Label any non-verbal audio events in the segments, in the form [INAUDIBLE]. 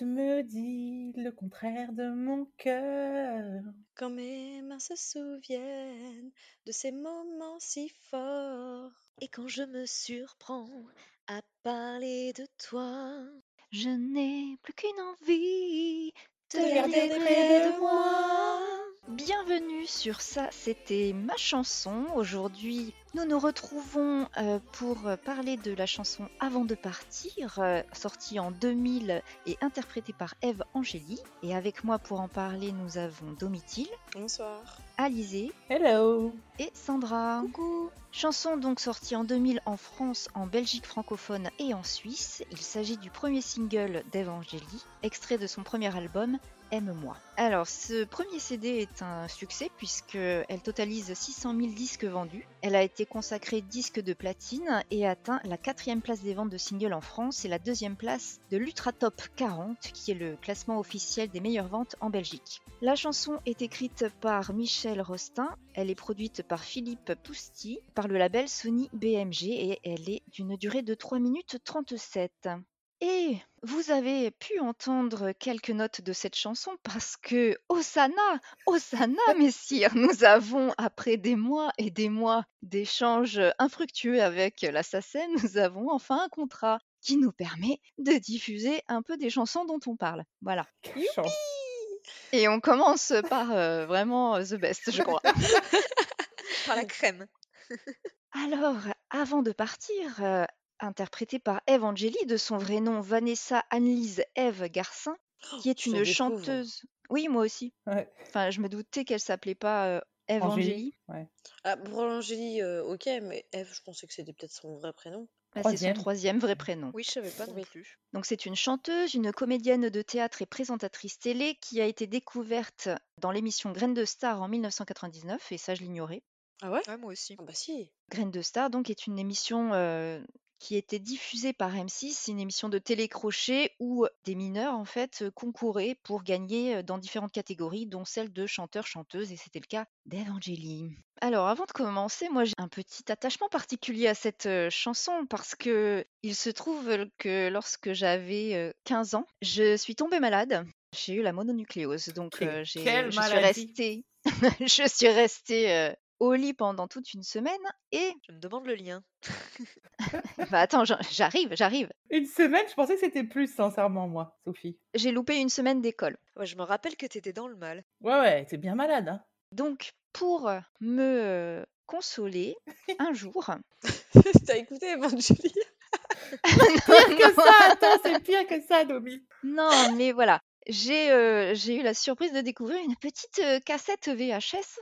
2. Quand ma tête me dit le contraire de mon cœur. Quand mes mains se souviennent de ces moments si forts. Et quand je me surprends à parler de toi. Je n'ai plus qu'une envie de te garder près de moi. Bienvenue sur ça, c'était ma chanson. Aujourd'hui, nous nous retrouvons euh, pour parler de la chanson Avant de partir, euh, sortie en 2000 et interprétée par Eve Angéli. Et avec moi pour en parler, nous avons Domitil. Bonsoir. Alizé. Hello. Et Sandra. Coucou. Chanson donc sortie en 2000 en France, en Belgique francophone et en Suisse. Il s'agit du premier single d'Eve Angéli, extrait de son premier album Aime-moi. Alors, ce premier CD est un succès puisqu'elle totalise 600 000 disques vendus. Elle a été consacrée disque de platine et atteint la quatrième place des ventes de singles en France et la deuxième place de l'Ultra Top 40, qui est le classement officiel des meilleures ventes en Belgique. La chanson est écrite par Michel Rostin, elle est produite par Philippe Pousti, par le label Sony BMG et elle est d'une durée de 3 minutes 37. Et vous avez pu entendre quelques notes de cette chanson parce que Osana, Osana, [LAUGHS] messire, nous avons, après des mois et des mois d'échanges infructueux avec l'assassin, nous avons enfin un contrat qui nous permet de diffuser un peu des chansons dont on parle. Voilà. Et on commence par euh, vraiment euh, the best, je crois. [LAUGHS] par la [LAUGHS] crème. Alors, avant de partir, euh, interprétée par Eve Angeli, de son vrai nom Vanessa Annelise Eve Garcin, qui est [GASPS] je une chanteuse. Oui, moi aussi. Ouais. Enfin, je me doutais qu'elle s'appelait pas euh, Eve Angélie. Angeli. Ouais. Ah, pour Angélie, euh, ok, mais Eve, je pensais que c'était peut-être son vrai prénom. Bah, c'est son Troisième. troisième vrai prénom. Oui, je savais pas non Oui. plus. Donc c'est une chanteuse, une comédienne de théâtre et présentatrice télé qui a été découverte dans l'émission Graines de Star en 1999, et ça je l'ignorais. Ah ouais? Ouais, moi aussi. Ah bah si. Graines de Star donc est une émission euh, qui était diffusée par M6, c'est une émission de télécrochet où des mineurs en fait euh, concouraient pour gagner euh, dans différentes catégories, dont celle de chanteur-chanteuse, et c'était le cas d'Evangélie. Alors avant de commencer, moi j'ai un petit attachement particulier à cette euh, chanson parce que il se trouve que lorsque j'avais euh, 15 ans, je suis tombée malade. J'ai eu la mononucléose, donc euh, je suis restée, [LAUGHS] je suis restée euh, au lit pendant toute une semaine et Je me demande le lien. [LAUGHS] bah attends, j'arrive, j'arrive. Une semaine, je pensais que c'était plus, sincèrement, moi, Sophie. J'ai loupé une semaine d'école. Ouais, je me rappelle que t'étais dans le mal. Ouais, ouais, t'es bien malade, hein. Donc pour me consoler, [LAUGHS] un jour, [LAUGHS] T'as écouté Evangelie Pire que ça, attends, c'est pire que ça, Domi. non mais voilà, j'ai euh, j'ai eu la surprise de découvrir une petite euh, cassette VHS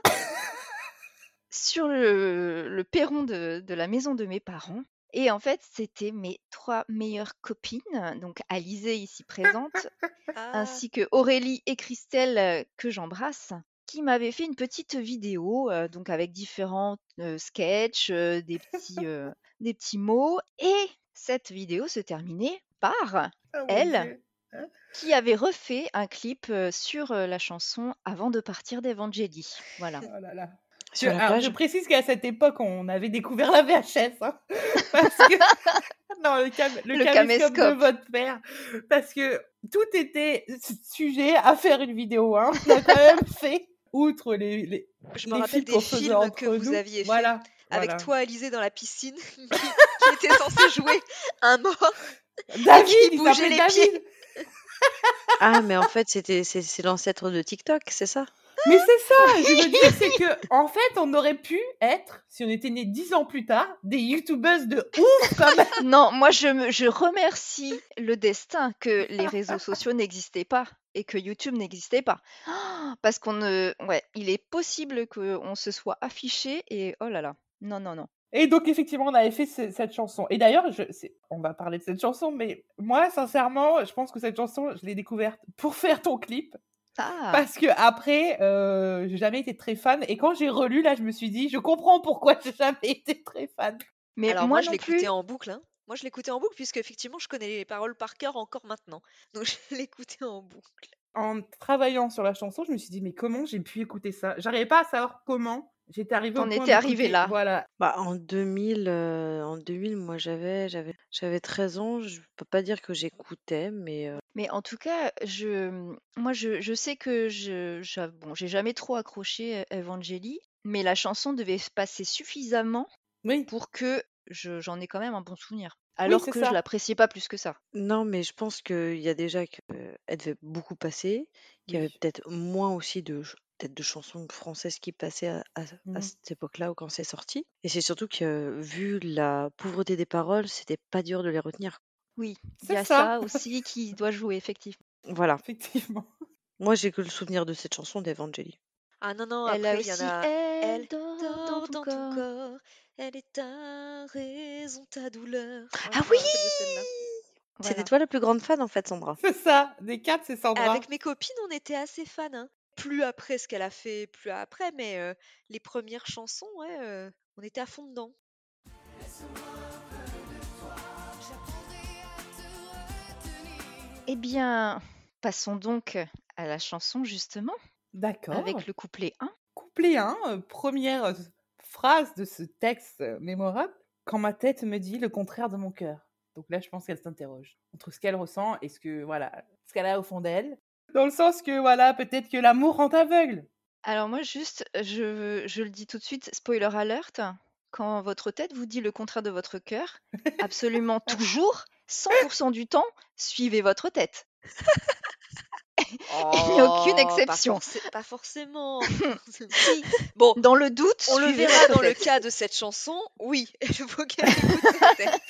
sur le, le perron de, de la maison de mes parents. Et en fait, c'était mes trois meilleures copines, donc Alizée ici présente, [LAUGHS] Ah, ainsi que Aurélie et Christelle euh, que j'embrasse, qui m'avaient fait une petite vidéo, euh, donc avec différents euh, sketchs, euh, des petits [LAUGHS] euh, des petits mots, et cette vidéo se terminait par mon Elle Dieu. qui avait refait un clip euh, sur euh, la chanson Avant de partir d'Evangélie. Voilà. Oh là là. Je, Sur la alors, plage. je précise qu'à cette époque, on avait découvert la VHS. hein, [LAUGHS] parce que... [LAUGHS] non, le, cam- le Le caméscope de votre père. Parce que tout était su- sujet à faire une vidéo. Hein. On a quand même [LAUGHS] fait, outre les, les, je me les rappelle films des films que vous nous. aviez fait Voilà. avec voilà. toi, Alizé, dans la piscine, qui, qui était censé jouer un mort. David, qui bougeait les David. Ah, mais en fait, c'était c'est l'ancêtre de TikTok, c'est ça? Mais c'est ça, [LAUGHS] je veux dire, c'est que, en fait, on aurait pu être, si on était né dix ans plus tard, des youtubeuses de ouf, quand même. [LAUGHS] Non, moi je, me, je remercie le destin que les réseaux sociaux n'existaient pas et que YouTube n'existait pas. [GASPS] Parce qu'on ne... Ouais, il est possible qu'on se soit affiché et oh là là. Non, non, non. Et donc, effectivement, on avait fait ce- cette chanson. Et d'ailleurs, on va parler de cette chanson, mais moi, sincèrement, je pense que cette chanson, je l'ai découverte pour faire ton clip. Ah, Parce que après, euh, j'ai jamais été très fan. Et quand j'ai relu, là, je me suis dit, je comprends pourquoi j'ai jamais été très fan. mais Alors moi, moi, je l'écoutais en boucle. hein. Moi, je l'écoutais en boucle, puisque effectivement, je connais les paroles par cœur encore maintenant. [LAUGHS] Donc, je l'écoutais en boucle. En travaillant sur la chanson, je me suis dit, mais comment j'ai pu écouter ça? J'arrivais pas à savoir comment J'étais arrivée au T'en point étais arrivé là? voilà. Bah, en 2000, heu, en 2000, moi j'avais j'avais j'avais 13 ans, je peux pas dire que j'écoutais, mais heu Mais en tout cas, je moi je je sais que je bon, j'ai jamais trop accroché E Evangeli, mais la chanson devait se passer suffisamment Oui. pour que je j'en ai quand même un bon souvenir. Oui, Alors c'est que je ça. l'appréciais pas plus que ça. non, mais je pense qu'il y a déjà qu'elle devait beaucoup passer, qu'il y avait Oui. peut-être moins aussi de ch peut-être de chansons françaises qui passaient à à à Mmh. cette époque-là ou quand c'est sorti et c'est surtout que, vu la pauvreté des paroles, c'était pas dur de les retenir. Oui, il y C'est a ça. ça aussi qui doit jouer effectivement. Voilà. Effectivement. Moi, j'ai que le souvenir de cette chanson d'Evangeli. Ah non, non, Elle a après il y en aussi a Elle Elle dort dort dans ton dans ton corps. corps, elle est ta raison, ta douleur. Ah, Ah je me oui! rappelle de celle-là. C'était Voilà. toi la plus grande fan en fait, Sandra. C'est ça. Des 4, c'est Sandra. Avec mes copines, on était assez fans, hein. Plus après ce qu'elle a fait, plus après, mais les premières chansons, ouais, on était à fond dedans. Eh bien, passons donc à la chanson justement, D'accord. avec le couplet 1. Couplet 1, heu, 1re, heu, phrase de ce texte, mémorable: «Quand ma tête me dit le contraire de mon cœur». Donc là, je pense qu'elle s'interroge entre ce qu'elle ressent et ce que voilà, ce qu'elle a au fond d'elle. Dans le sens que voilà, peut-être que l'amour rend aveugle. Alors moi juste, je je le dis tout de suite, spoiler alert, quand votre tête vous dit le contraire de votre cœur, absolument [LAUGHS] toujours, 100% du temps, suivez votre tête. Il n'y a aucune Oh, pas exception. pas forcément. [LAUGHS] [LAUGHS] Si, Bon, dans le doute, on le verra dans le cas de cette chanson, oui, il faut qu'elle écoute sa tête.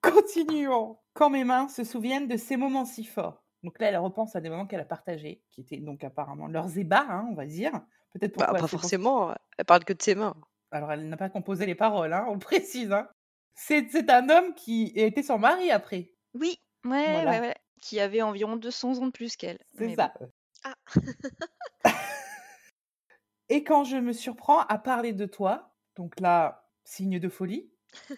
Continuons. Quand mes mains se souviennent de ces moments si forts. Donc là, elle repense à des moments qu'elle a partagés, qui étaient donc apparemment leurs ébats, hein, on va dire. Peut-être Bah, pas forcément, elle parle que de ses mains. Alors, elle n'a pas composé les paroles, hein, on le [LAUGHS] précise. Hein. C'est un homme qui était son mari après. Oui, ouais, Voilà. ouais, ouais. Qui avait environ 200 ans de plus qu'elle. C'est ça. bon. Ah. [LAUGHS] Et quand je me surprends à parler de toi, donc là, signe de folie,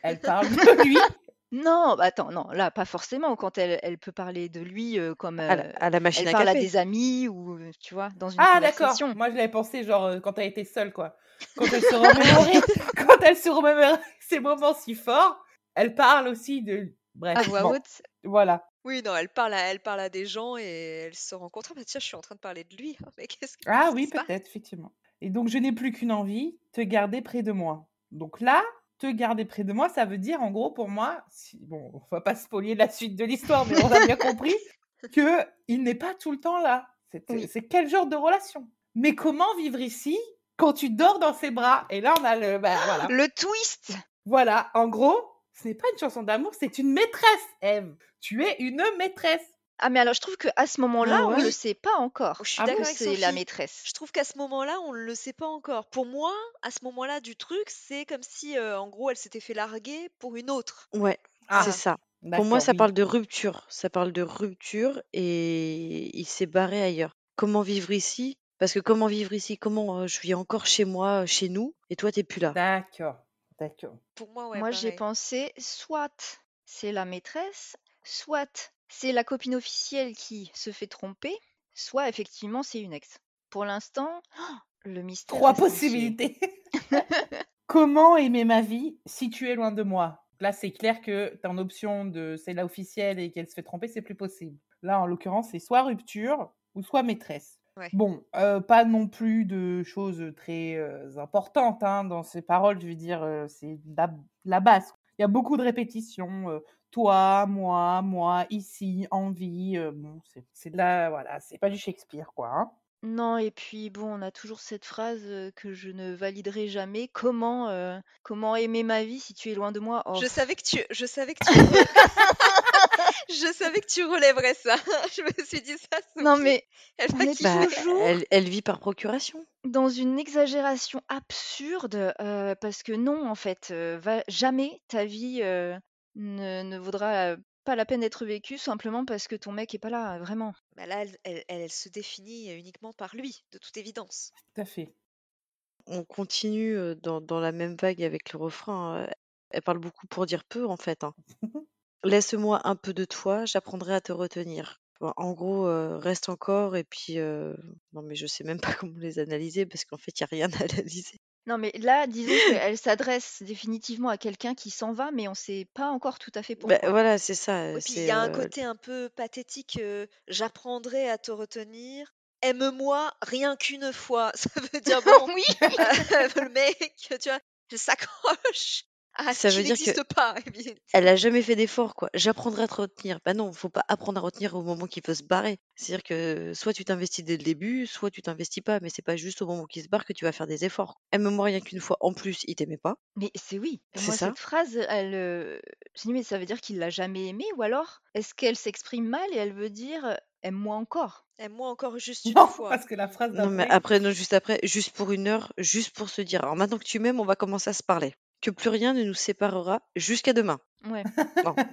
elle parle de lui. [LAUGHS] Non, bah attends, non, là, pas forcément. Quand elle, elle peut parler de lui euh, comme À la, euh, à la machine elle à parle à café. des amis ou, euh, tu vois, dans une Ah, d'accord. conversation. Moi, je l'avais pensé, genre, euh, quand elle était seule, quoi. Quand elle se [LAUGHS] remémorait, [LAUGHS] quand elle se remémorait [LAUGHS] ces moments si forts, elle parle aussi de. Bref. À voix bon, haute. Voilà. Oui, non, elle parle à elle parle à des gens et elle se rencontre. Ah bah tiens, je suis en train de parler de lui. Mais qu'est-ce que Ah qu'est-ce qui oui, se passe? peut-être, effectivement. Et donc, je n'ai plus qu'une envie, te garder près de moi. Donc là, te garder près de moi, ça veut dire, en gros, pour moi, si, bon, on va pas spolier la suite de l'histoire, mais on a bien compris [LAUGHS] que il n'est pas tout le temps là. C'est Oui. c'est quel genre de relation? Mais comment vivre ici quand tu dors dans ses bras? Et là, on a le, bah, voilà, [GASPS] Le twist voilà. En gros, ce n'est pas une chanson d'amour, c'est une maîtresse, Eve. Tu es une maîtresse. Ah, mais alors je trouve qu'à ce moment-là, Ah on ouais le sait pas encore. Oh, Je suis Ah d'accord avec c'est la Sophie. maîtresse. Je trouve qu'à ce moment-là, on ne le sait pas encore. Pour moi, à ce moment-là du truc, c'est comme si, euh, en gros, elle s'était fait larguer pour une autre. Ouais, Ah, c'est ça. Pour moi, d'accord, ça oui. parle de rupture. Ça parle de rupture et il s'est barré ailleurs. Comment vivre ici? Parce que comment vivre ici? Comment euh, je vis encore chez moi, euh, chez nous, et toi, t'es plus là? D'accord, d'accord. Pour moi, ouais, Moi, j'ai pareil. pensé soit c'est la maîtresse, soit c'est la copine officielle qui se fait tromper, soit effectivement c'est une ex. Pour l'instant, [GASPS] le mystère Trois possibilités. [LAUGHS] Comment aimer ma vie si tu es loin de moi? Là, c'est clair que ton option de c'est la officielle et qu'elle se fait tromper, c'est plus possible. Là, en l'occurrence, c'est soit rupture ou soit maîtresse. Ouais. Bon, euh, pas non plus de choses très euh, importantes hein, dans ces paroles, je veux dire, euh, c'est la, la base. Il y a beaucoup de répétitions. euh, toi, moi, moi, ici, envie. euh, bon, c'est c'est de la. Voilà, c'est pas du Shakespeare, quoi. hein. Non, et puis bon, on a toujours cette phrase que je ne validerai jamais. Comment, euh, comment aimer ma vie si tu es loin de moi Oh, Je savais que tu, je savais que tu, je savais que tu relèverais ça. [LAUGHS] Je me suis dit ça, Non, mais Elle on est. Bah, toujours elle, elle vit par procuration. dans une exagération absurde euh, parce que non, en fait, euh, va, jamais ta vie euh, ne, ne vaudra pas la peine d'être vécue simplement parce que ton mec est pas là, vraiment. Bah là, elle, elle, elle se définit uniquement par lui, de toute évidence. Tout à fait. On continue dans, dans la même vague avec le refrain. Elle parle beaucoup pour dire peu, en fait. hein. [LAUGHS] Laisse-moi un peu de toi, j'apprendrai à te retenir. En gros, euh, reste encore et puis euh, non mais je sais même pas [LAUGHS] comment les analyser parce qu'en fait il y a rien à analyser. Non, mais là, disons [LAUGHS] qu'elle s'adresse définitivement à quelqu'un qui s'en va, mais on sait pas encore tout à fait Bah, pourquoi. voilà, c'est ça. Oui, puis il C'est y a un euh, côté un peu pathétique. euh, J'apprendrai à te retenir. Aime-moi rien qu'une fois. [LAUGHS] Ça veut dire bon, oui. euh, le mec, tu vois, il s'accroche ce ça veut dire que n'existe pas. [LAUGHS] elle a jamais fait d'effort quoi. J'apprendrai à te retenir. Bah non, faut pas apprendre à retenir au moment qu'il veut se barrer. C'est-à-dire que soit tu t'investis dès le début, soit tu t'investis pas. Mais c'est pas juste au moment qu'il se barre que tu vas faire des efforts. Aime-moi rien qu'une fois. En plus, il t'aimait pas. Mais c'est oui. C'est Moi, ça. cette phrase, elle, euh, je dis, mais ça veut dire qu'il l'a jamais aimé, ou alors est-ce qu'elle s'exprime mal et elle veut dire euh, aime-moi encore? Aime-moi encore juste une Non, fois. parce que la phrase Non mais après, non, juste après, juste pour une heure, juste pour se dire. Alors maintenant que tu m'aimes, on va commencer à se parler. Que plus rien ne nous séparera jusqu'à demain. Ouais. Non. [LAUGHS]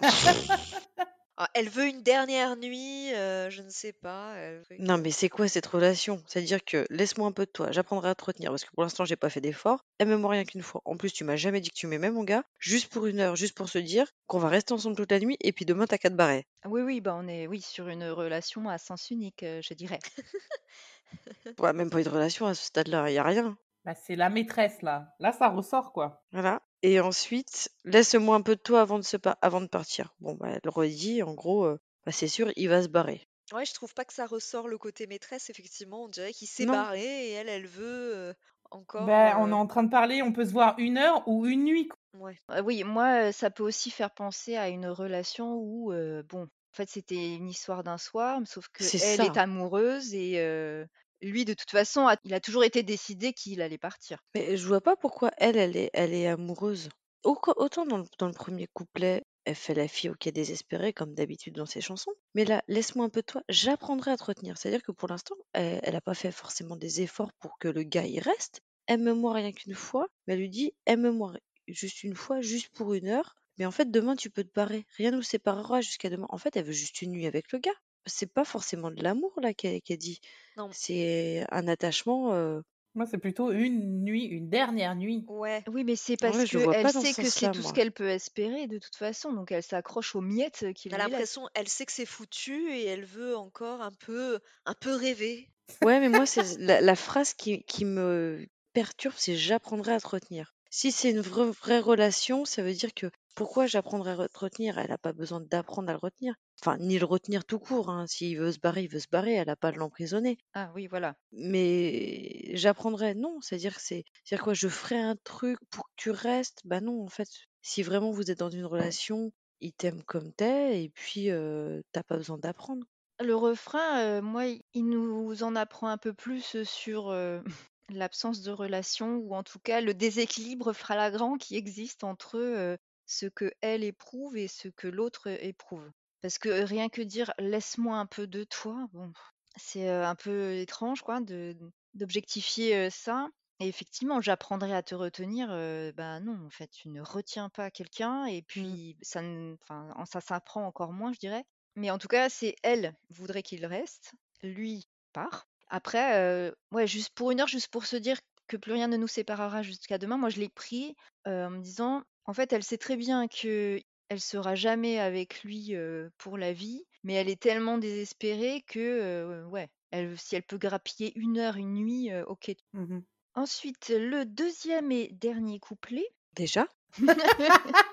Ah, elle veut une dernière nuit, euh, je ne sais pas. elle veut Non, mais c'est quoi cette relation? C'est-à-dire que laisse-moi un peu de toi, j'apprendrai à te retenir parce que pour l'instant j'ai pas fait d'effort. Aime-moi rien qu'une fois. En plus, tu m'as jamais dit que tu m'aimais, mon gars. Juste pour une heure, juste pour se dire qu'on va rester ensemble toute la nuit et puis demain t'as qu'à te barrer. Oui, oui, bah on est oui sur une relation à sens unique, euh, je dirais. [LAUGHS] Ouais, même pas une relation à ce stade-là, y a rien. Bah, c'est la maîtresse, là. Là, ça ressort, quoi. Voilà. Et ensuite, laisse-moi un peu de toi avant de, se pa- avant de partir. Bon, bah, elle redit, en gros, euh, bah, c'est sûr, il va se barrer. Ouais, je trouve pas que ça ressort le côté maîtresse, effectivement. On dirait qu'il s'est Non. barré et elle, elle veut euh, encore. Ben, on est euh, en train de parler, on peut se voir une heure ou une nuit. quoi. Ouais. Euh, oui, moi, euh, ça peut aussi faire penser à une relation où, euh, bon, en fait, c'était une histoire d'un soir, sauf que C'est elle est amoureuse et euh, lui, de toute façon, il a toujours été décidé qu'il allait partir. Mais je vois pas pourquoi elle, elle est, elle est amoureuse. Au- Autant dans le, premier couplet, elle fait la fille ok désespérée, comme d'habitude dans ses chansons. Mais là, laisse-moi un peu de toi, j'apprendrai à te retenir. C'est-à-dire que pour l'instant, elle, elle a pas fait forcément des efforts pour que le gars y reste. Aime-moi rien qu'une fois, mais elle lui dit aime-moi juste une fois, juste pour une heure. Mais en fait, demain, tu peux te barrer. Rien nous séparera jusqu'à demain. En fait, elle veut juste une nuit avec le gars. C'est pas forcément de l'amour là qu'elle qu'elle dit. Non. C'est un attachement. euh, Moi, c'est plutôt une nuit, une dernière nuit. Ouais. Oui, mais c'est parce Ouais, je le vois qu'elle pas dans sait ce que c'est sens-là, tout ce moi. qu'elle peut espérer de toute façon, donc elle s'accroche aux miettes qu'il On a lui laisse. l'impression, elle sait que c'est foutu et elle veut encore un peu, un peu rêver. Ouais, mais moi, [LAUGHS] c'est la, la phrase qui, qui me perturbe, c'est j'apprendrai à te retenir. Si c'est une vraie, vraie relation, ça veut dire que pourquoi j'apprendrai à te retenir? Elle n'a pas besoin d'apprendre à le retenir. Enfin, ni le retenir tout court. Hein. S'il veut se barrer, il veut se barrer. Elle n'a pas à l'emprisonner. Ah oui, voilà. Mais j'apprendrai, non. C'est-à-dire que c'est, c'est-à-dire quoi Je ferai un truc pour que tu restes? Bah non, en fait, si vraiment vous êtes dans une relation, il t'aime comme t'es, et puis euh, t'as pas besoin d'apprendre. Le refrain, euh, moi, il nous en apprend un peu plus sur euh, [LAUGHS] l'absence de relation, ou en tout cas le déséquilibre flagrant qui existe entre ce que elle éprouve et ce que l'autre éprouve. Parce que rien que dire laisse-moi un peu de toi, bon, c'est un peu étrange, quoi, de d'objectifier ça. Et effectivement, j'apprendrai à te retenir. euh, bah non, en fait, tu ne retiens pas quelqu'un, et Mm. puis ça, ne- enfin, en- ça s'apprend encore moins, je dirais. Mais en tout cas, c'est elle voudrait qu'il reste, lui part. Après, euh, ouais, juste pour une heure, juste pour se dire que plus rien ne nous séparera jusqu'à demain, moi je l'ai pris euh, en me disant, en fait, elle sait très bien que elle sera jamais avec lui euh, pour la vie, mais elle est tellement désespérée que, euh, ouais, elle, si elle peut grappiller une heure, une nuit, euh, ok. Mhm. Ensuite, le deuxième et dernier couplet. Déjà? [LAUGHS]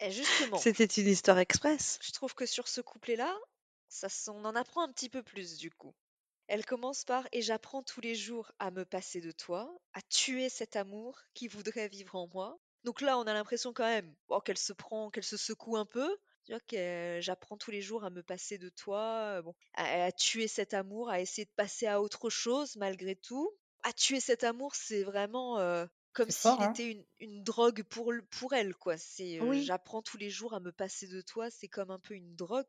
Et justement, C'était une histoire express. je trouve que sur ce couplet-là, ça, s- on en apprend un petit peu plus du coup. Elle commence par Et j'apprends tous les jours à me passer de toi, à tuer cet amour qui voudrait vivre en moi. Donc là, on a l'impression quand même bon, qu'elle se prend, qu'elle se secoue un peu. Que j'apprends tous les jours à me passer de toi, bon, à, à tuer cet amour, à essayer de passer à autre chose malgré tout. À tuer cet amour, c'est vraiment euh, comme s'il hein était une, une drogue pour, pour elle, quoi. C'est euh, Oui, j'apprends tous les jours à me passer de toi, c'est comme un peu une drogue.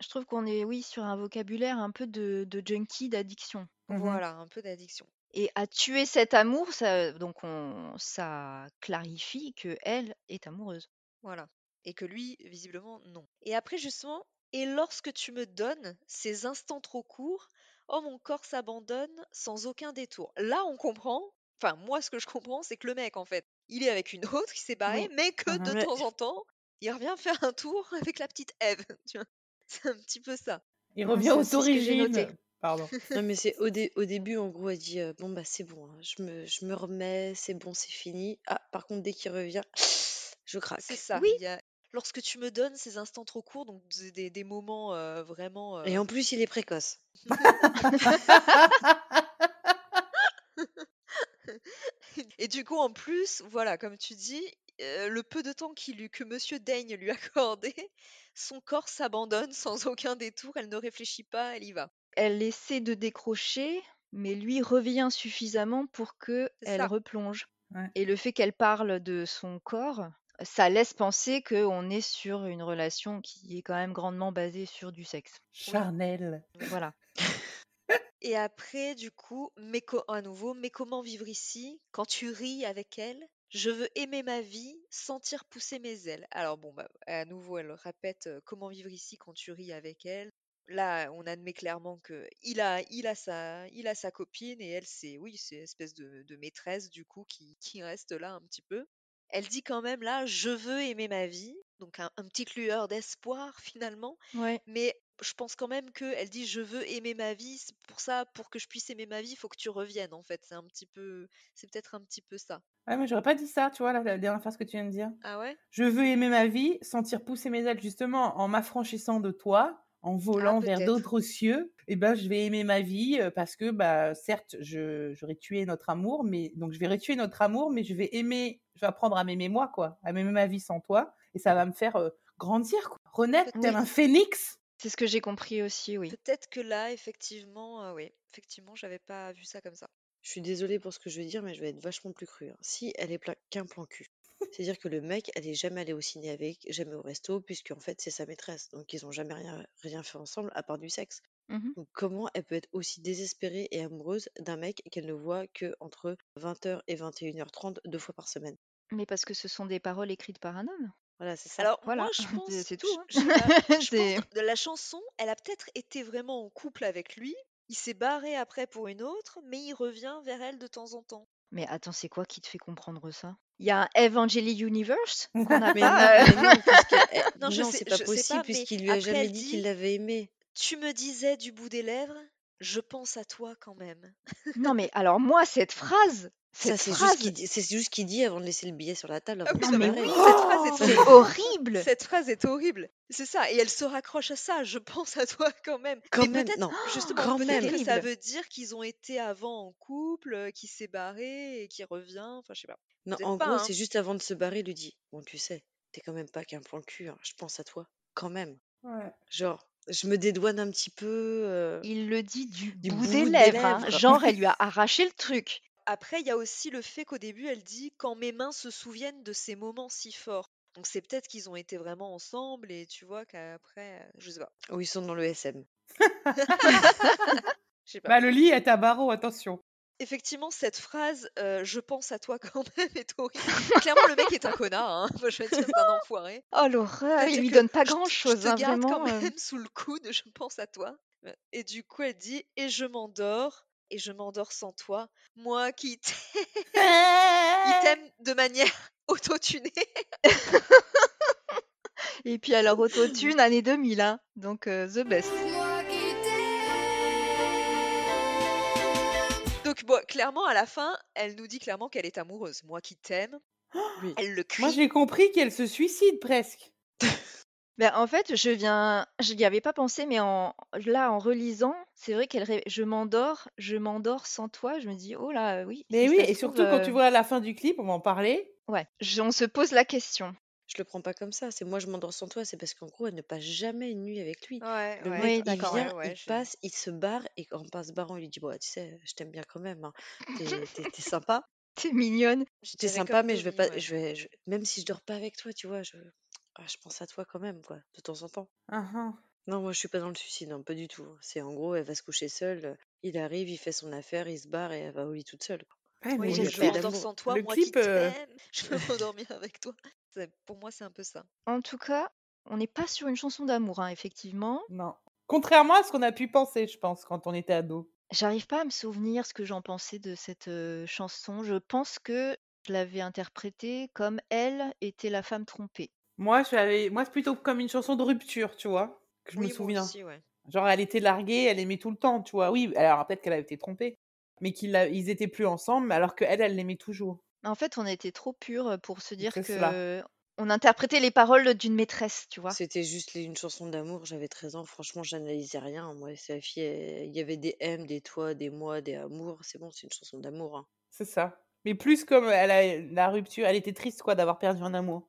je trouve qu'on est, oui, sur un vocabulaire un peu de, de junkie, d'addiction. Voilà, un peu d'addiction. Et à tuer cet amour, ça, donc on, ça clarifie que elle est amoureuse. Voilà. Et que lui, visiblement, non. Et après, justement, et lorsque tu me donnes ces instants trop courts, oh mon corps s'abandonne sans aucun détour. Là, on comprend, enfin, moi, ce que je comprends, c'est que le mec, en fait, il est avec une autre, il s'est barré, Oui. mais que de temps en temps, il revient faire un tour avec la petite [LAUGHS] vois, c'est un petit peu ça. Il revient aux origines. Pardon. [LAUGHS] Non, mais c'est au, dé- au début, en gros, elle dit euh, Bon, bah, c'est bon, hein, je me, je me remets, c'est bon, c'est fini. Ah, par contre, dès qu'il revient, [SNIFFS] je C'est craque. ça. Oui. il y a- Lorsque tu me donnes ces instants trop courts, donc des, des- des moments euh, vraiment. Et euh, en plus, il est précoce. [LAUGHS] Et du coup, en plus, voilà, comme tu dis, euh, le peu de temps qu'il lui, que Monsieur daigne lui [LAUGHS] accorder, son corps s'abandonne sans aucun détour. Elle ne réfléchit pas, elle y va. Elle essaie de décrocher, mais lui revient suffisamment pour que C'est elle ça. replonge. Ouais. Et le fait qu'elle parle de son corps, ça laisse penser qu'on est sur une relation qui est quand même grandement basée sur du sexe. Charnel. Voilà. [LAUGHS] Et après, du coup, mais co- à nouveau, mais comment vivre ici quand tu ris avec elle? Je veux aimer ma vie, sentir pousser mes ailes. Alors bon, bah, à nouveau, elle répète euh, comment vivre ici quand tu ris avec elle? Là, on admet clairement que il a, il a sa, il a sa copine et elle, c'est, oui, c'est une espèce de, de maîtresse du coup qui, qui reste là un petit peu. Elle dit quand même là, je veux aimer ma vie, donc un, un petit lueur d'espoir finalement. Ouais. Mais je pense quand même que elle dit je veux aimer ma vie. Pour ça, pour que je puisse aimer ma vie, il faut que tu reviennes en fait. C'est un petit peu, c'est peut-être un petit peu ça. Ouais, mais j'aurais pas dit ça, tu vois, la, la dernière phrase que tu viens de dire. Ah ouais? Je veux aimer ma vie, sentir pousser mes ailes, justement, en m'affranchissant de toi, en volant vers d'autres cieux. Et ben, je vais aimer ma vie parce que, bah, certes, je, j'aurais tué notre amour, mais donc je vais retuer notre amour, mais je vais aimer, je vais apprendre à m'aimer moi, quoi, à m'aimer ma vie sans toi, et ça va me faire euh, grandir, quoi, renaître tel Oui. un phénix. C'est ce que j'ai compris aussi, oui. Peut-être que là, effectivement, euh, oui, effectivement, j'avais pas vu ça comme ça. Je suis désolée pour ce que je vais dire, mais je vais être vachement plus crue. hein. Si elle est qu'un plan cul, c'est-à-dire que le mec, elle est jamais allée au ciné avec, jamais au resto, puisque en fait c'est sa maîtresse. Donc ils ont jamais rien, rien fait ensemble à part du sexe. Mhm. Donc comment elle peut être aussi désespérée et amoureuse d'un mec qu'elle ne voit que entre 20h et 21h30 deux fois par semaine? Mais parce que ce sont des paroles écrites par un homme. Voilà, c'est ça. Alors Voilà, moi, je [LAUGHS] pense, c'est c'est tout. hein. je pas, [LAUGHS] je pense de la chanson, elle a peut-être été vraiment en couple avec lui. Il s'est barré après pour une autre, mais il revient vers elle de temps en temps. Mais attends, c'est quoi qui te fait comprendre ça? Il y a un Evangeli Universe [LAUGHS] qu'on n'a pas. non, euh, mais non, c'est pas possible puisqu'il lui a jamais dit dit- qu'il l'avait aimé. Tu me disais du bout des lèvres, je pense à toi quand même. Non, mais alors moi, cette phrase, Ça, cette c'est juste phrase, qu'il dit, c'est juste qu'il dit avant de laisser le billet sur la table. Ah oui, mais oui, cette phrase est c'est horrible. Cette phrase est horrible. C'est ça. Et elle se raccroche à ça. Je pense à toi quand même. Quand mais même, peut-être, non, justement, quand peut-être même. que ça Terrible. veut dire qu'ils ont été avant en couple, euh, qu'il s'est barré et qu'il revient. Enfin, je sais pas. Non, Peut-être en pas, gros, hein. c'est juste avant de se barrer, il lui dit Bon, tu sais, t'es quand même pas qu'un plan cul, hein, je pense à toi. Quand même. Ouais. Genre, je me dédouane un petit peu. euh, Il le dit du, Du bout, bout des des lèvres. hein. lèvres. Genre, [LAUGHS] elle lui a arraché le truc. Après, il y a aussi le fait qu'au début, elle dit quand mes mains se souviennent de ces moments si forts. Donc c'est peut-être qu'ils ont été vraiment ensemble et tu vois qu'après, euh, je sais pas. Où ils sont dans le SM. [LAUGHS] Je sais pas. Bah, le lit est à barreaux, attention. Effectivement, cette phrase, euh, je pense à toi quand même, est horrible. Clairement, le mec est un connard. Hein. Enfin, je veux dire, c'est un enfoiré. Oh l'horreur, il lui donne pas je te- grand Je chose, te hein, garde quand vraiment. euh. même sous le coude, je pense à toi. Et du coup, elle dit Et je m'endors, et je m'endors sans toi. Moi qui [LAUGHS] [LAUGHS] t'aime, de manière [LAUGHS] autotunée. Et puis alors autotune année 2000, hein. donc euh, the best. Donc, bon, clairement, à la fin, elle nous dit clairement qu'elle est amoureuse. Moi qui t'aime, [GASPS] Oui. elle le Moi, crie. j'ai compris qu'elle se suicide presque. Ben, en fait, je viens, je n'y avais pas pensé, mais en là, en relisant, c'est vrai qu'elle, ré- je m'endors, je m'endors sans toi. Je me dis, oh là, oui. Mais si oui, ça se et trouve, surtout quand tu euh, vois à la fin du clip, on va en parler. ouais, je- on se pose la question. Je le prends pas comme ça. C'est moi, je m'endors sans toi. C'est parce qu'en gros, elle ne passe jamais une nuit avec lui. Ouais, Le ouais, mec, Oui, il d'accord, vient, ouais, ouais, il je- passe, il se barre, et en passe barrant, il lui dit Bon, tu sais, je t'aime bien quand même. hein. T'es [LAUGHS] sympa. T'es mignonne. je dirais sympa, comme mais je vais pas. ouais. Je vais, je- même si je dors pas avec toi, tu vois, je, ah, je pense à toi quand même, quoi, de temps en temps. Ah, ah. Non, moi, je suis pas dans le suicide, non, pas du tout. C'est en gros, elle va se coucher seule. euh, Il arrive, il fait son affaire, il se barre et elle va au lit toute seule. quoi. Ouais, Oui, mais je pas m'endors d'amour. sans toi, Le moi clip, qui euh, t'aime, [LAUGHS] je veux m'endormir avec toi. C'est- Pour moi, c'est un peu ça. En tout cas, on n'est pas sur une chanson d'amour, hein, effectivement. Non. Contrairement à ce qu'on a pu penser, je pense, quand on était ado. J'arrive pas à me souvenir ce que j'en pensais de cette euh, chanson. Je pense que je l'avais interprétée comme elle était la femme trompée. Moi, je suis allée- moi c'est plutôt comme une chanson de rupture, tu vois, que je me Oui, souviens. aussi, ouais. Genre, elle était larguée, elle aimait tout le temps, tu vois. Oui, alors peut-être qu'elle avait été trompée, mais qu'ils ils étaient plus ensemble, alors qu'elle, elle l'aimait toujours. En fait, on était trop purs pour se dire C'est cela. que on interprétait les paroles d'une maîtresse, tu vois. C'était juste une chanson d'amour, j'avais 13 ans, franchement, j'analysais rien. Moi, c'est la fille, elle- il y avait des M, des toi, des moi, des amours, c'est bon, c'est une chanson d'amour. hein. C'est ça. Mais plus comme elle a la rupture, elle était triste, quoi, d'avoir perdu un amour.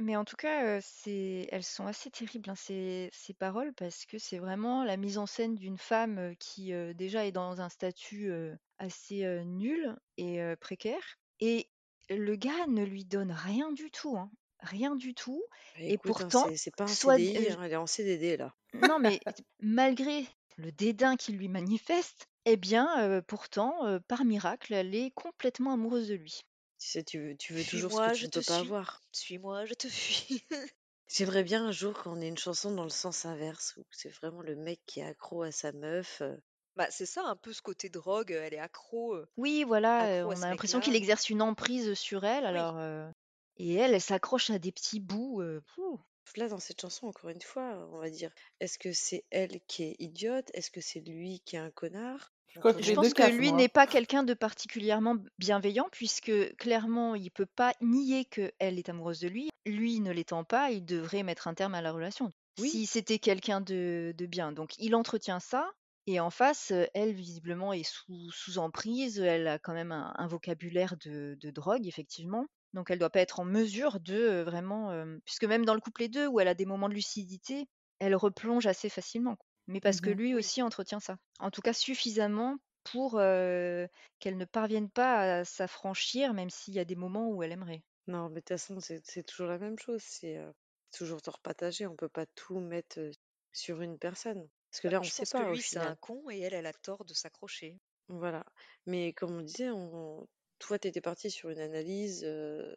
Mais en tout cas, c'est, elles sont assez terribles, hein, ces, ces paroles, parce que c'est vraiment la mise en scène d'une femme qui déjà est dans un statut assez nul et précaire. Et le gars ne lui donne rien du tout, hein, rien du tout. Bah, Et écoute, hein, pourtant, c'est c'est pas un soit CDI, hein, elle est en CDD là. non, mais [LAUGHS] malgré le dédain qu'il lui manifeste, eh bien, pourtant, par miracle, elle est complètement amoureuse de lui. Tu sais, tu veux, tu veux toujours ce que tu je ne te peux pas suis. avoir. Suis-moi, je te fuis. [LAUGHS] J'aimerais bien un jour qu'on ait une chanson dans le sens inverse, où c'est vraiment le mec qui est accro à sa meuf. euh, Bah, c'est ça, un peu ce côté drogue, elle est accro, euh, Oui, voilà, euh, accro à on ce a l'impression qu'il mec-là. exerce une emprise sur elle, Oui. alors euh, et elle, elle s'accroche à des petits bouts. euh, pouh. Là, dans cette chanson, encore une fois, on va dire, est-ce que c'est elle qui est idiote? Est-ce que c'est lui qui est un connard? Je pense que lui n'est pas quelqu'un de particulièrement bienveillant, puisque clairement, il peut pas nier que elle est amoureuse de lui. Lui ne l'étant pas, il devrait mettre un terme à la relation. Oui, Si c'était quelqu'un de, de bien. Donc il entretient ça, et en face, elle, visiblement, est sous, sous emprise. Elle a quand même un, un vocabulaire de, de drogue, effectivement. Donc elle doit pas être en mesure de euh, vraiment... euh, puisque même dans le couplet 2, où elle a des moments de lucidité, elle replonge assez facilement. Mais parce que Mhm. lui aussi entretient ça. En tout cas, suffisamment pour euh, qu'elle ne parvienne pas à s'affranchir, même s'il y a des moments où elle aimerait. non, mais de toute façon, c'est c'est toujours la même chose. C'est euh, toujours tort partagé. On peut pas tout mettre euh, sur une personne. Parce que Bah, là, on je sait pense que pas au lui, c'est un con et elle, elle a tort de s'accrocher. Voilà. Mais comme on disait, on... toi, tu étais partie sur une analyse, euh,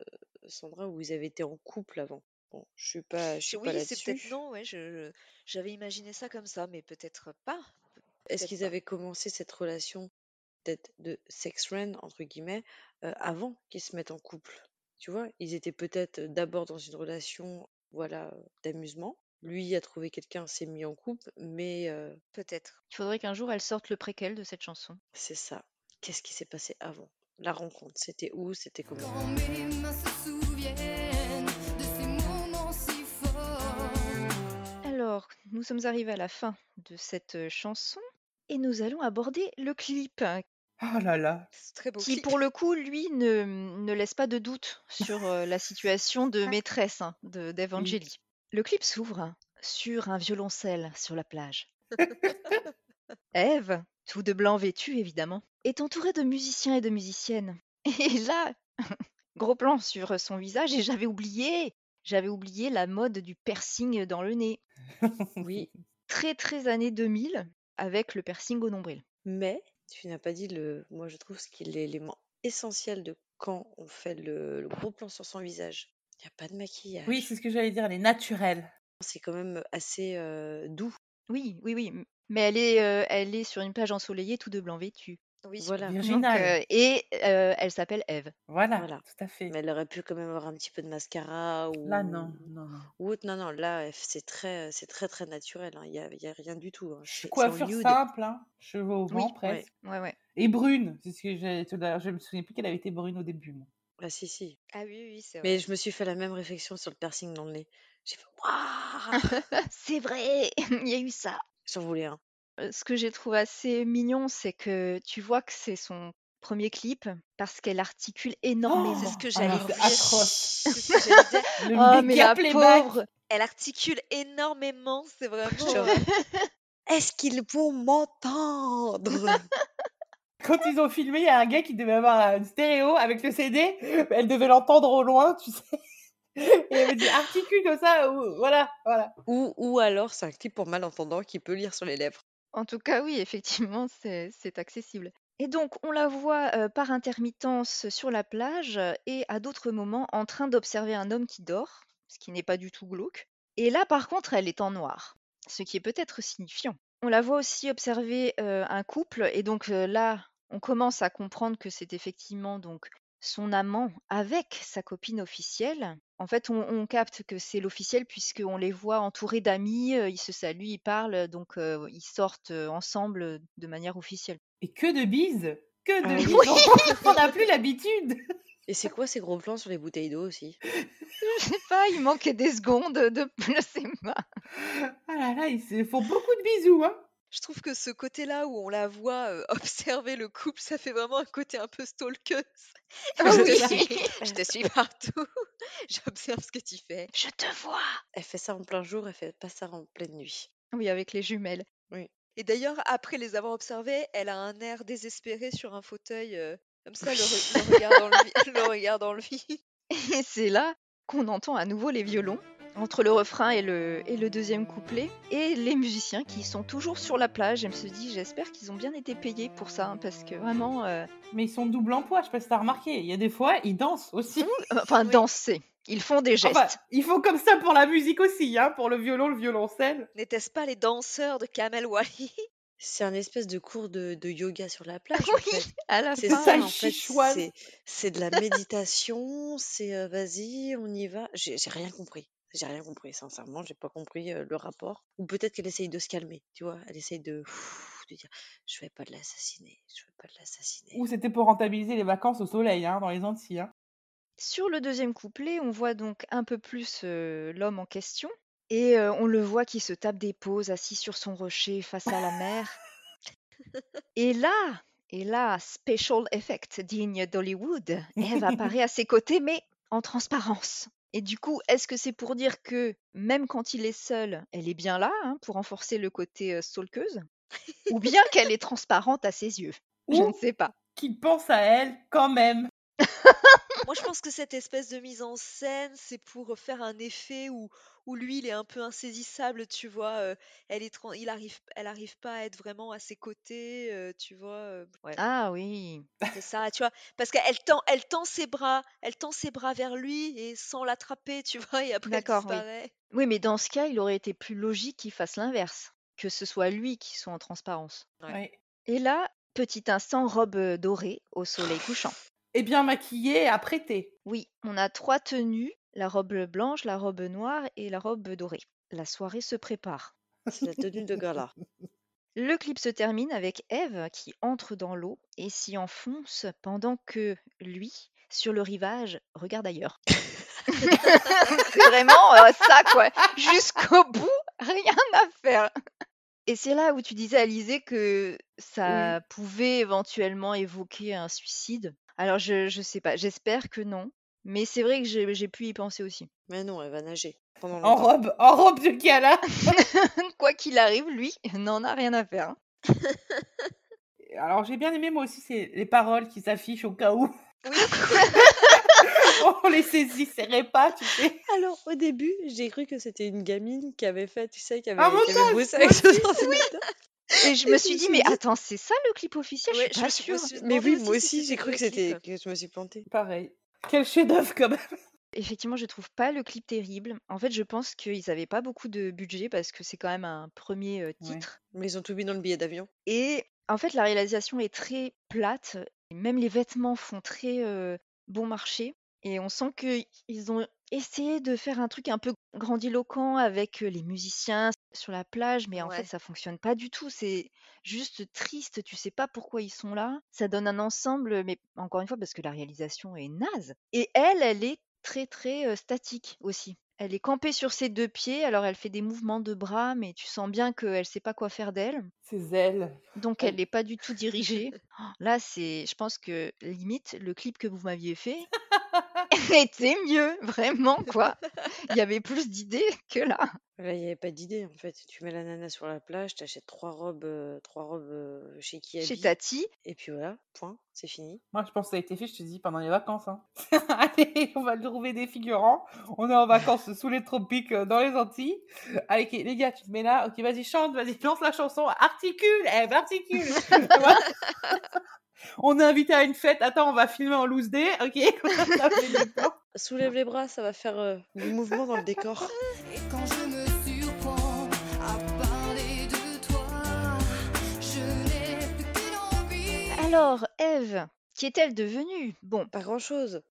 Sandra, où ils avaient été en couple avant. Bon, je suis pas, je pas Oui, c'est peut-être là-dessus. non, ouais, je, je- j'avais imaginé ça comme ça, mais peut-être pas. Pe- Est-ce Peut-être qu'ils pas. avaient commencé cette relation peut-être de sex friend, entre guillemets, euh, avant qu'ils se mettent en couple? Tu vois, ils étaient peut-être d'abord dans une relation, voilà, euh, d'amusement. Lui a trouvé quelqu'un, s'est mis en couple, mais euh, Peut-être. Il faudrait qu'un jour elle sorte le préquel de cette chanson. c'est ça. Qu'est-ce qui s'est passé avant? La rencontre, c'était où? C'était comment? Quand mes mains se souviennent Alors, nous sommes arrivés à la fin de cette euh, chanson et nous allons aborder le clip, hein, Oh là là. C'est très beau qui clip. pour le coup, lui, ne, ne laisse pas de doute sur euh, la situation de [LAUGHS] maîtresse hein, de-. Le clip s'ouvre sur un violoncelle sur la plage. [LAUGHS] Ève, tout de blanc vêtue évidemment, est entourée de musiciens et de musiciennes. Et là, [LAUGHS] gros plan sur son visage et j'avais oublié, j'avais oublié la mode du piercing dans le nez. Oui, [LAUGHS] Très très années 2000 avec le piercing au nombril. mais tu n'as pas dit le, moi je trouve ce qui est l'élément essentiel de quand on fait le, le gros plan sur son visage. Il n'y a pas de Oui, maquillage. c'est ce que j'allais dire, elle est naturelle. C'est quand même assez euh, doux. Oui, oui, oui. Mais elle est, euh, elle est sur une plage ensoleillée, tout de blanc vêtu. Oui. Voilà, Donc, euh, et euh, elle s'appelle Eve. Voilà, voilà. tout à fait. Mais elle aurait pu quand même avoir un petit peu de mascara Là, non, ou, non, non. ou autre. Non, non, là, c'est très, c'est très, très naturel. hein. Il n'y a, y a rien du tout. hein. C'est c'est en Coiffure nude. simple, hein, cheveux au vent presque. ouais, ouais. Et brune, c'est ce que dire. Je me souviens plus qu'elle avait été brune au début. moi. Ah si, si. Ah oui, oui, c'est Mais je me suis fait la même réflexion sur le piercing dans le nez. J'ai fait, [LAUGHS] waouh C'est vrai, il y a eu ça. J'en voulais un. Ce que j'ai trouvé assez mignon, c'est que tu vois que c'est son premier clip parce qu'elle articule C'est énormément. ce que Oh, j'allais c'est dire. atroce. C'est ce que j'allais dire. [LAUGHS] Le Oh, mais méga la playback. pauvre Elle articule énormément, c'est vraiment. Genre, [LAUGHS] est-ce qu'ils vont m'entendre? [LAUGHS] Quand ils ont filmé, il y a un gars qui devait avoir une stéréo avec le CD. Elle devait l'entendre au loin, tu sais. Et elle me dit articule comme ça. ou- Voilà, voilà. ou, ou alors c'est un clip pour malentendants qui peut lire sur les lèvres. En tout cas, oui, effectivement, c'est accessible. Et donc, on la voit par intermittence sur la plage et à d'autres moments en train d'observer un homme qui dort, ce qui n'est pas du tout glauque. Et là, par contre, elle est en noir, ce qui est peut-être signifiant. On la voit aussi observer un couple et donc là, on commence à comprendre que c'est effectivement donc son amant avec sa copine officielle. En fait, on, on capte que c'est l'officiel puisqu'on les voit entourés d'amis, euh, ils se saluent, ils parlent, donc euh, ils sortent euh, ensemble de manière officielle. Et que de bises Que de Ah oui. bises [LAUGHS] [LAUGHS] On n'a plus l'habitude Et c'est quoi ces gros plans sur les bouteilles d'eau aussi? Je sais pas, il manquait des secondes de sais [LAUGHS] pas. Ah là là, ils se font beaucoup de bisous, hein Je trouve que ce côté-là où on la voit euh, [LAUGHS] observer le couple, ça fait vraiment un côté un peu stalkeuse. [LAUGHS] Ah je, oui. te suis, je te suis partout, [LAUGHS] j'observe ce que tu fais. Je te vois. Elle fait ça en plein jour, elle fait pas ça en pleine nuit. Oui, avec les jumelles. Et d'ailleurs, après les avoir observés, elle a un air désespéré sur un fauteuil, euh, comme ça, le, re- le regard dans le, vi- le regard dans le vide. Et c'est là qu'on entend à nouveau les violons entre le refrain et le, et le deuxième couplet et les musiciens qui sont toujours sur la plage. Elle me se dit, j'espère qu'ils ont bien été payés pour ça hein, parce que vraiment, euh, Mais ils sont double emploi, je sais pas si t'as remarqué. Il y a des fois, ils dansent aussi. enfin Oui. danser. Ils font des gestes. Enfin, ils font comme ça pour la musique aussi, hein, pour le violon, le violoncelle. N'était-ce pas les danseurs de Kamel Wally C'est un espèce de cours de, de yoga sur la plage, en Oui, fait. à la C'est fin. ça, en fait. C'est, de la méditation, c'est euh, vas-y, on y va. J'ai rien compris. J'ai rien compris, sincèrement, j'ai pas compris euh, le rapport. Ou peut-être qu'elle essaye de se calmer, tu vois? Elle essaye de, de dire, je vais pas l'assassiner, je vais pas l'assassiner. Ou c'était pour rentabiliser les vacances au soleil, hein, dans les Antilles. Hein. Sur le deuxième couplet, on voit donc un peu plus euh, l'homme en question. Et euh, on le voit qui se tape des pauses assis sur son rocher face à la mer. [LAUGHS] Et là, et là, special effect digne d'Hollywood, Eve [LAUGHS] apparaît à ses côtés, mais en transparence. Et du coup, est-ce que c'est pour dire que même quand il est seul, elle est bien là, hein, pour renforcer le côté euh, stalkeuse? Ou bien qu'elle est [LAUGHS] transparente à ses yeux? Je ne sais pas. qu'ils pensent à elle quand même. [LAUGHS] Moi, je pense que cette espèce de mise en scène, c'est pour faire un effet où, où lui, il est un peu insaisissable, tu vois. euh, elle est, tran- il arrive, elle arrive pas à être vraiment à ses côtés, euh, tu vois. euh, ouais, Ah oui. c'est ça, tu vois. Parce qu'elle tend, elle tend ses bras, elle tend ses bras vers lui et sans l'attraper, tu vois. Et après, elle D'accord, oui. disparaît. Oui, mais dans ce cas, il aurait été plus logique qu'il fasse l'inverse, que ce soit lui qui soit en transparence. Ouais. Et là, petit instant robe euh, dorée au soleil couchant. Et bien maquillée et apprêtée. Oui, on a trois tenues, la robe blanche, la robe noire et la robe dorée. La soirée se prépare. C'est la tenue de gala. Le clip se termine avec Eve qui entre dans l'eau et s'y enfonce pendant que lui, sur le rivage, regarde ailleurs. [LAUGHS] C'est vraiment euh, ça, quoi. Jusqu'au bout, rien à faire. Et c'est là où tu disais, Alizé, que ça pouvait éventuellement évoquer un suicide. Alors, je, je sais pas, j'espère que non. Mais c'est vrai que j'ai j'ai pu y penser aussi. Mais non, elle va nager pendant En longtemps. robe, en robe de gala. [LAUGHS] Quoi qu'il arrive, lui n'en a rien à faire. hein. [LAUGHS] Alors j'ai bien aimé moi aussi c'est les paroles qui s'affichent au cas où Oui, [LAUGHS] on les saisisserait pas, tu sais. Alors, au début, j'ai cru que c'était une gamine qui avait fait, tu sais, qui avait, Un qui avait bossé avec ce. Et je me suis dit, mais attends, c'est ça le clip officiel? Ouais, Je suis suis- pas me sûre. suis Mais oui, aussi moi si aussi, j'ai cru que c'était, que je me suis plantée. Pareil. Quel chef-d'œuvre quand même. Effectivement, je trouve pas le clip terrible. En fait, je pense qu'ils avaient pas beaucoup de budget parce que c'est quand même un premier euh, Ouais. titre. Mais ils ont tout mis dans le billet d'avion. Et en fait, la réalisation est très plate. et Même les vêtements font très euh, bon marché. Et on sent qu'ils ont essayé de faire un truc un peu grandiloquent avec les musiciens sur la plage, mais en Ouais. fait, ça fonctionne pas du tout. C'est juste triste. Tu sais pas pourquoi ils sont là. Ça donne un ensemble, mais encore une fois, parce que la réalisation est naze. Et elle, elle est très, très statique aussi. Elle est campée sur ses deux pieds, alors elle fait des mouvements de bras, mais tu sens bien qu'elle sait pas quoi faire d'elle. Ses ailes. Donc Elle- elle n'est pas du tout dirigée. Oh, Là, c'est, je pense que limite, le clip que vous m'aviez fait [LAUGHS] était mieux, vraiment, quoi. Il y avait plus d'idées que là. Là, il n'y avait pas d'idée, en fait. Tu mets la nana sur la plage, t'achètes trois robes, euh, trois robes euh, chez Chez Kiabi, Tati, et puis voilà, point, c'est fini. Moi je pense que ça a été fait, je te dis, pendant les vacances. Hein. [LAUGHS] Allez, on va trouver des figurants. On est en vacances sous les tropiques euh, dans les Antilles. Allez, les gars, tu te mets là. Ok, vas-y, chante, vas-y, lance la chanson. Articule, Eve, articule. [LAUGHS] On est invité à une fête. Attends, on va filmer en loose day. Ok? [LAUGHS] [LAUGHS] Soulève les bras, ça va faire euh, du mouvement dans le décor. Et quand je me surprends à parler de toi, je plus alors, Eve, qui est-elle devenue? Bon, Pas grand-chose.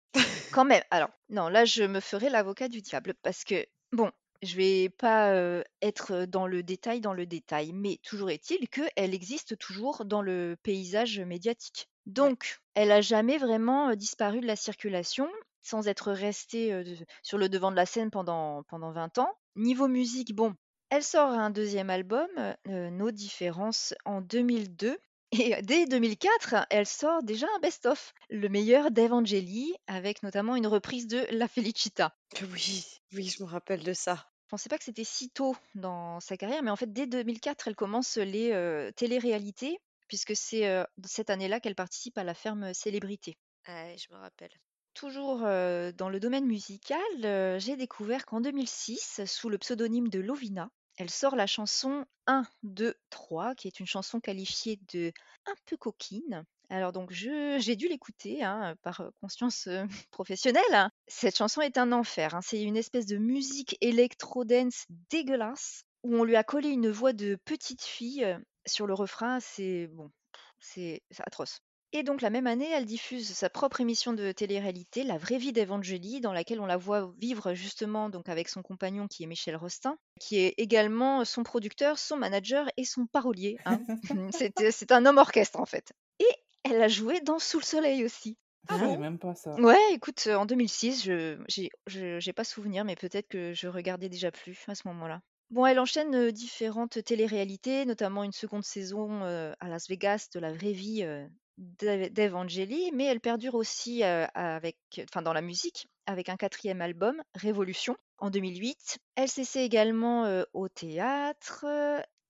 quand même. Alors, non, là, je me ferai l'avocat du diable parce que, bon, je vais pas être dans le détail, dans le détail, mais toujours est-il qu'elle existe toujours dans le paysage médiatique. Ouais. Donc, elle a jamais vraiment disparu de la circulation sans être restée de- sur le devant de la scène pendant, pendant 20 ans. Niveau musique, bon, elle sort un deuxième album, Nos différences, en 2002. Et dès 2004, elle sort déjà un best-of, le meilleur d'Evangeli, avec notamment une reprise de La Felicita. Oui, oui, je me rappelle de ça. Je pensais pas que c'était si tôt dans sa carrière, mais en fait, dès 2004, elle commence les euh, téléréalités, puisque c'est euh, cette année-là qu'elle participe à la ferme Célébrité. Ouais, je me rappelle. Toujours euh, dans le domaine musical, j'ai découvert qu'en 2006, sous le pseudonyme de Lovina, elle sort la chanson 1, 2, 3, qui est une chanson qualifiée de un peu coquine. Alors donc j'ai dû l'écouter hein, par euh, conscience euh, [LAUGHS] professionnelle. Cette chanson est un enfer. hein. C'est une espèce de musique électro-dance dégueulasse où on lui a collé une voix de petite fille euh, sur le refrain. C'est bon, c'est atroce. Et donc la même année, elle diffuse sa propre émission de télé-réalité, La vraie vie d'Evangélie, dans laquelle on la voit vivre justement donc avec son compagnon qui est Michel Rostin, qui est également son producteur, son manager et son parolier. hein. [LAUGHS] C'est c'est un homme orchestre en fait. Et elle a joué dans Sous le soleil aussi. Ah bon? même pas ça. Ouais, écoute, euh, en 2006, je j'ai je- j'ai pas souvenir, mais peut-être que je regardais déjà plus à ce moment-là. Bon, elle enchaîne euh, différentes téléréalités, notamment une seconde saison euh, à Las Vegas de la vraie vie euh, d'Evangeli, mais elle perdure aussi avec, enfin, dans la musique avec un quatrième album, Révolution, en 2008. Elle s'essaie également au théâtre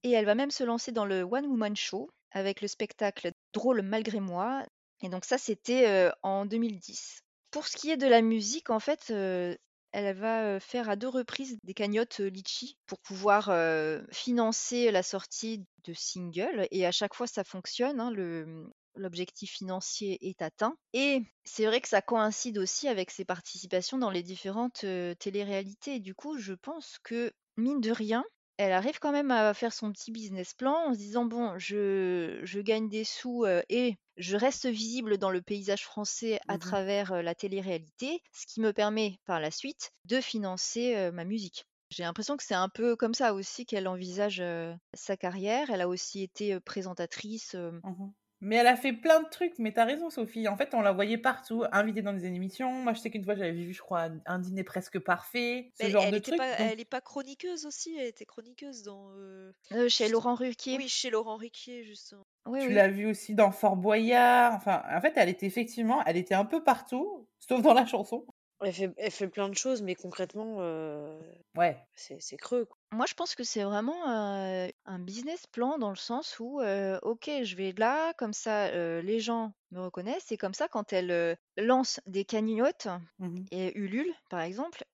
et elle va même se lancer dans le One Woman Show avec le spectacle Drôle malgré moi. Et donc ça, c'était en 2010. Pour ce qui est de la musique, en fait, elle va faire à deux reprises des cagnottes Litchi pour pouvoir financer la sortie de singles. Et à chaque fois, ça fonctionne. hein, le, l'objectif financier est atteint. Et c'est vrai que ça coïncide aussi avec ses participations dans les différentes euh, téléréalités. Du coup, je pense que, mine de rien, elle arrive quand même à faire son petit business plan en se disant bon, je, je gagne des sous euh, et je reste visible dans le paysage français à Mhm. travers euh, la télé-réalité, ce qui me permet par la suite de financer euh, ma musique. J'ai l'impression que c'est un peu comme ça aussi qu'elle envisage sa carrière. Elle a aussi été présentatrice. Mhm. Mais elle a fait plein de trucs, mais t'as raison, Sophie. En fait, on la voyait partout, invitée dans des émissions. Moi, je sais qu'une fois, j'avais vu, je crois, un dîner presque parfait, ce Mais genre elle de trucs. pas, Donc, elle est pas chroniqueuse aussi, elle était chroniqueuse dans. euh, euh, chez Laurent Ruquier. Oui, chez Laurent Ruquier, justement. Oui, tu oui. l'as vu aussi dans Fort Boyard. Enfin, en fait, elle était effectivement, elle était un peu partout, [LAUGHS] sauf dans la chanson. Elle fait, elle fait plein de choses, mais concrètement, euh, Ouais. c'est c'est creux. quoi. Moi, je pense que c'est vraiment un business plan dans le sens où, ok, je vais là, comme ça, les gens me reconnaissent, et comme ça, quand elle lance des cagnottes Mhm. et Ulule, par exemple,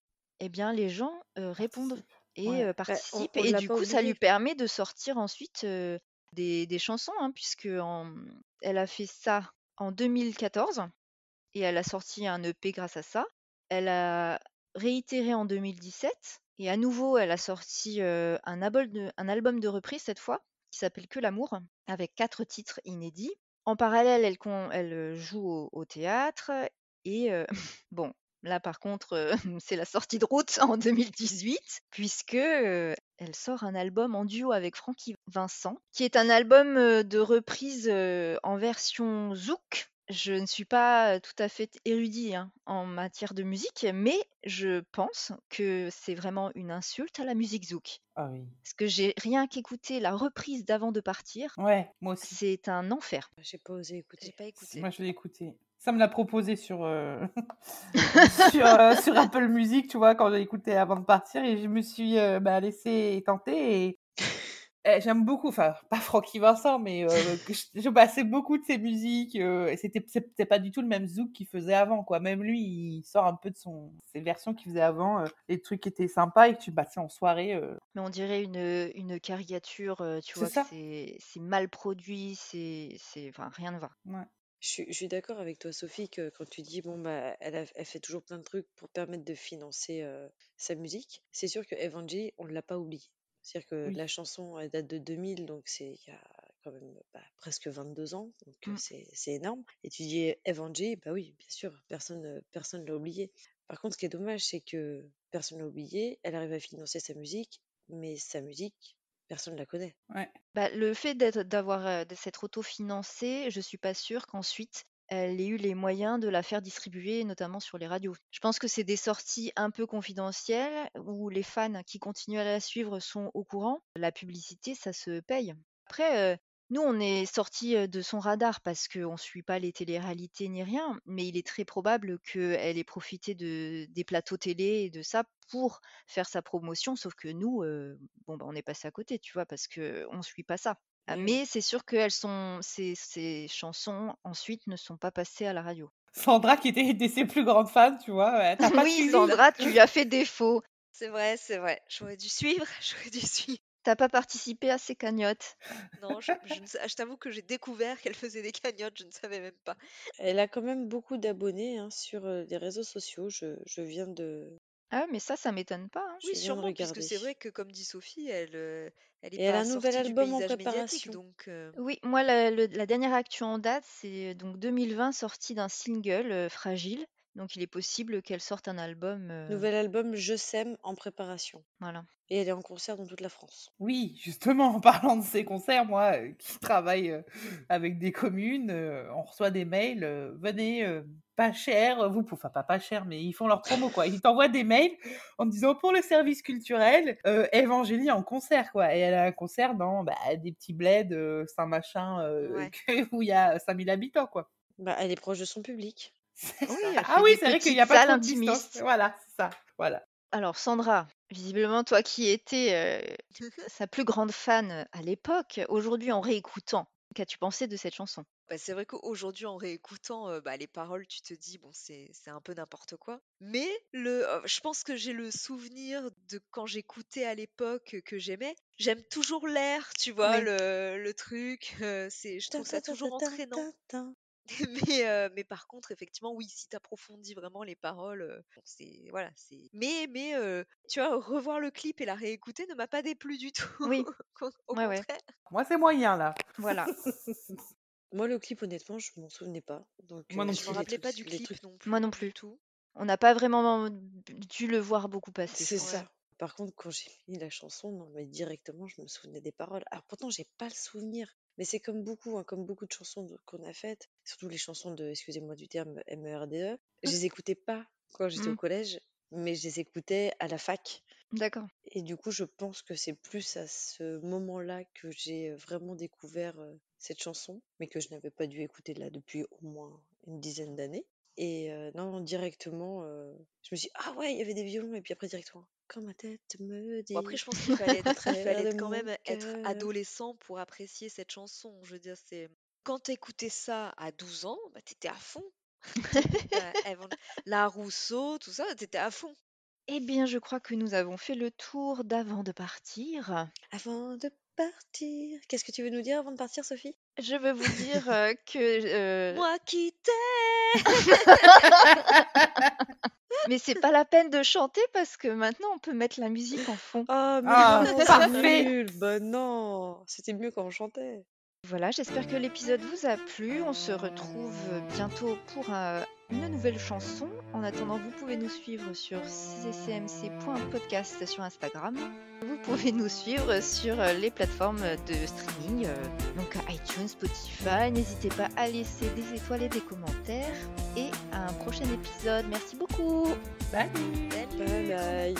eh bien, les gens répondent Participe. et Ouais. Bah, on, participent, on et l'a du pas coup, ça lui oublié. permet de sortir ensuite des, des chansons, hein, puisque en- elle a fait ça en 2014 et elle a sorti un EP grâce à ça. Elle a réitéré en 2017 et à nouveau elle a sorti un, album de, reprise cette fois qui s'appelle Que l'amour avec quatre titres inédits. En parallèle, elle, joue au, théâtre et [LAUGHS] bon, là par contre, [LAUGHS] c'est la sortie de route en 2018 puisque elle sort un album en duo avec Francky Vincent qui est un album de reprise en version zouk je ne suis pas tout à fait érudit hein, en matière de musique, mais je pense que c'est vraiment une insulte à la musique zouk. Ah oui. Parce que j'ai rien qu'écouté la reprise d'avant de partir, Ouais, moi aussi. c'est un enfer. J'ai pas osé J'ai écouter. pas écouté. Moi, je l'ai écouté. Ça me l'a proposé sur, euh, [LAUGHS] sur, euh, sur Apple Music, tu vois, quand j'ai écouté avant de partir, et je me suis euh, bah, laissé tenter. Et j'aime beaucoup, enfin, pas Francky Vincent, mais euh, [LAUGHS] que je, je passais beaucoup de ses musiques. euh, et c'était c'était pas du tout le même zouk qu'il faisait avant, quoi. Même lui, il sort un peu de son, ses versions qu'il faisait avant. euh, les trucs qui étaient sympas et que tu passais en soirée. euh, Mais on dirait une, une caricature, tu C'est vois, c'est c'est mal produit, c'est c'est- enfin, rien ne va. ouais. Je suis, je suis d'accord avec toi, Sophie, que quand tu dis, bon, bah, elle, a- elle fait toujours plein de trucs pour permettre de financer euh, sa musique, c'est sûr que Evangie, on ne l'a pas oublié. C'est-à-dire que Oui. la chanson, elle date de 2000, donc c'est il y a quand même bah, presque 22 ans, donc euh, Mm. c'est c'est énorme. Et tu dis Evangie, bah oui, bien sûr, personne euh, personne l'a oublié. Par contre, ce qui est dommage, c'est que personne l'a oublié, elle arrive à financer sa musique, mais sa musique, personne ne la connaît. Ouais. Bah, le fait d'être, d'avoir, euh, de s'être autofinancée, je suis pas sûre qu'ensuite elle ait eu les moyens de la faire distribuer, notamment sur les radios. Je pense que c'est des sorties un peu confidentielles où les fans qui continuent à la suivre sont au courant. La publicité, ça se paye. Après, euh, nous, on est sortis de son radar parce qu'on ne suit pas les téléréalités ni rien, mais il est très probable qu'elle ait profité de, des plateaux télé et de ça pour faire sa promotion, sauf que nous, euh, bon, bah, on est passé à côté, tu vois, parce qu'on ne suit pas ça. Ah, Mm. Mais c'est sûr que elles sont, ces, ces chansons ensuite ne sont pas passées à la radio. Sandra, qui était une de ses plus grandes fans, tu vois, ouais, t'as pas oui, suivi? Sandra, tu lui as fait défaut. C'est vrai, c'est vrai. J'aurais dû suivre, [LAUGHS] j'aurais dû suivre. T'as pas participé à ces cagnottes? Non, je, je ne sais- je t'avoue que j'ai découvert qu'elle faisait des cagnottes, je ne savais même pas. Elle a quand même beaucoup d'abonnés hein, sur les réseaux sociaux. Je, je viens de, Ah, mais ça, ça m'étonne pas. hein. je Oui, viens de sûrement, puisque regarder. c'est vrai que, comme dit Sophie, elle, euh, elle est Et elle a pas un nouvel sortie du album en paysage médiatique, préparation. donc euh, Oui, moi, la, le- la dernière actu en date, c'est donc 2020, sortie d'un single, euh, Fragile. Donc, il est possible qu'elle sorte un album. euh, Nouvel album Je sème en préparation. Voilà. Et elle est en concert dans toute la France. Oui, justement, en parlant de ces concerts, moi, euh, qui travaille euh, avec des communes, euh, on reçoit des mails, euh, venez, euh, pas cher, vous, pouvez- enfin pas pas cher, mais ils font leur promo, quoi. Ils t'envoient des mails en te disant, pour le service culturel, euh, Évangélie en concert, quoi. Et elle a un concert dans bah, des petits bleds, euh, Saint-Machin, euh, Ouais. que- [LAUGHS] où il y a 5000 habitants, quoi. Bah, elle est proche de son public. Oui, Ah oui, c'est vrai qu'il n'y a pas de distance. Voilà, ça, voilà. Alors, Sandra, visiblement, toi qui étais euh, [LAUGHS] sa plus grande fan euh, à l'époque, aujourd'hui, en réécoutant, qu'as-tu pensé de cette chanson? Bah, c'est vrai qu'aujourd'hui, en réécoutant euh, bah, les paroles, tu te dis, bon, c'est un peu n'importe quoi. Mais le, euh, je pense que j'ai le souvenir de quand j'écoutais à l'époque que j'aimais. J'aime toujours l'air, tu vois, Oui. le, le truc. euh, c'est, je trouve ça toujours entraînant. [LAUGHS] Mais, euh, mais par contre, effectivement, oui, si tu approfondis vraiment les paroles, euh, bon, c'est voilà, c'est. Mais mais euh, tu vois, revoir le clip et la réécouter ne m'a pas déplu du tout. Oui, [LAUGHS] Au ouais, ouais. contraire. Moi, c'est moyen, là. Voilà. [LAUGHS] Moi, le clip, honnêtement, je m'en souvenais pas. Donc, Moi non Je j'ai me les rappelais trucs, pas du les clip trucs. non plus. Moi non Du plus. tout. On n'a pas vraiment dû le voir beaucoup passer, C'est ça. Par contre, quand j'ai mis la chanson, non, mais directement, je me souvenais des paroles. Alors pourtant, j'ai pas le souvenir. Mais c'est comme beaucoup, hein, comme beaucoup de chansons de- qu'on a faites, surtout les chansons de, excusez-moi du terme, MERDE. Je les écoutais pas quand j'étais au Mm, collège, mais je les écoutais à la fac. D'accord. Et du coup, je pense que c'est plus à ce moment-là que j'ai euh, vraiment découvert euh, cette chanson, mais que je n'avais pas dû écouter là depuis au moins une dizaine d'années. Et euh, non, non, directement, euh, je me suis dit, ah ouais, il y avait des violons, et puis après directement, quand ma tête me Bon, après, dit, je pense qu'il fallait, [LAUGHS] il de quand mon même être cœur. adolescent pour apprécier cette chanson. Je veux dire, c'est quand t'écoutais ça à 12 ans, bah, t'étais à fond. [LAUGHS] Bah, Evan- La Rousseau, tout ça, t'étais à fond. Eh bien, je crois que nous avons fait le tour d'avant de partir. Avant de partir, qu'est-ce que tu veux nous dire avant de partir, Sophie? Je veux vous dire euh, que... euh, Moi qui t'aime. [LAUGHS] Mais c'est [LAUGHS] pas la peine de chanter parce que maintenant on peut mettre la musique en fond. Oh, mais Ah, non, c'est parfait. nul. Bah non, c'était mieux quand on chantait. Voilà, j'espère que l'épisode vous a plu. On se retrouve bientôt pour euh, une nouvelle chanson. En attendant, vous pouvez nous suivre sur ccmc.podcast sur Instagram. Vous pouvez nous suivre sur euh, les plateformes de streaming, euh, donc iTunes, Spotify. N'hésitez pas à laisser des étoiles et des commentaires. Et à un prochain épisode. Merci beaucoup. Bye. Bye bye.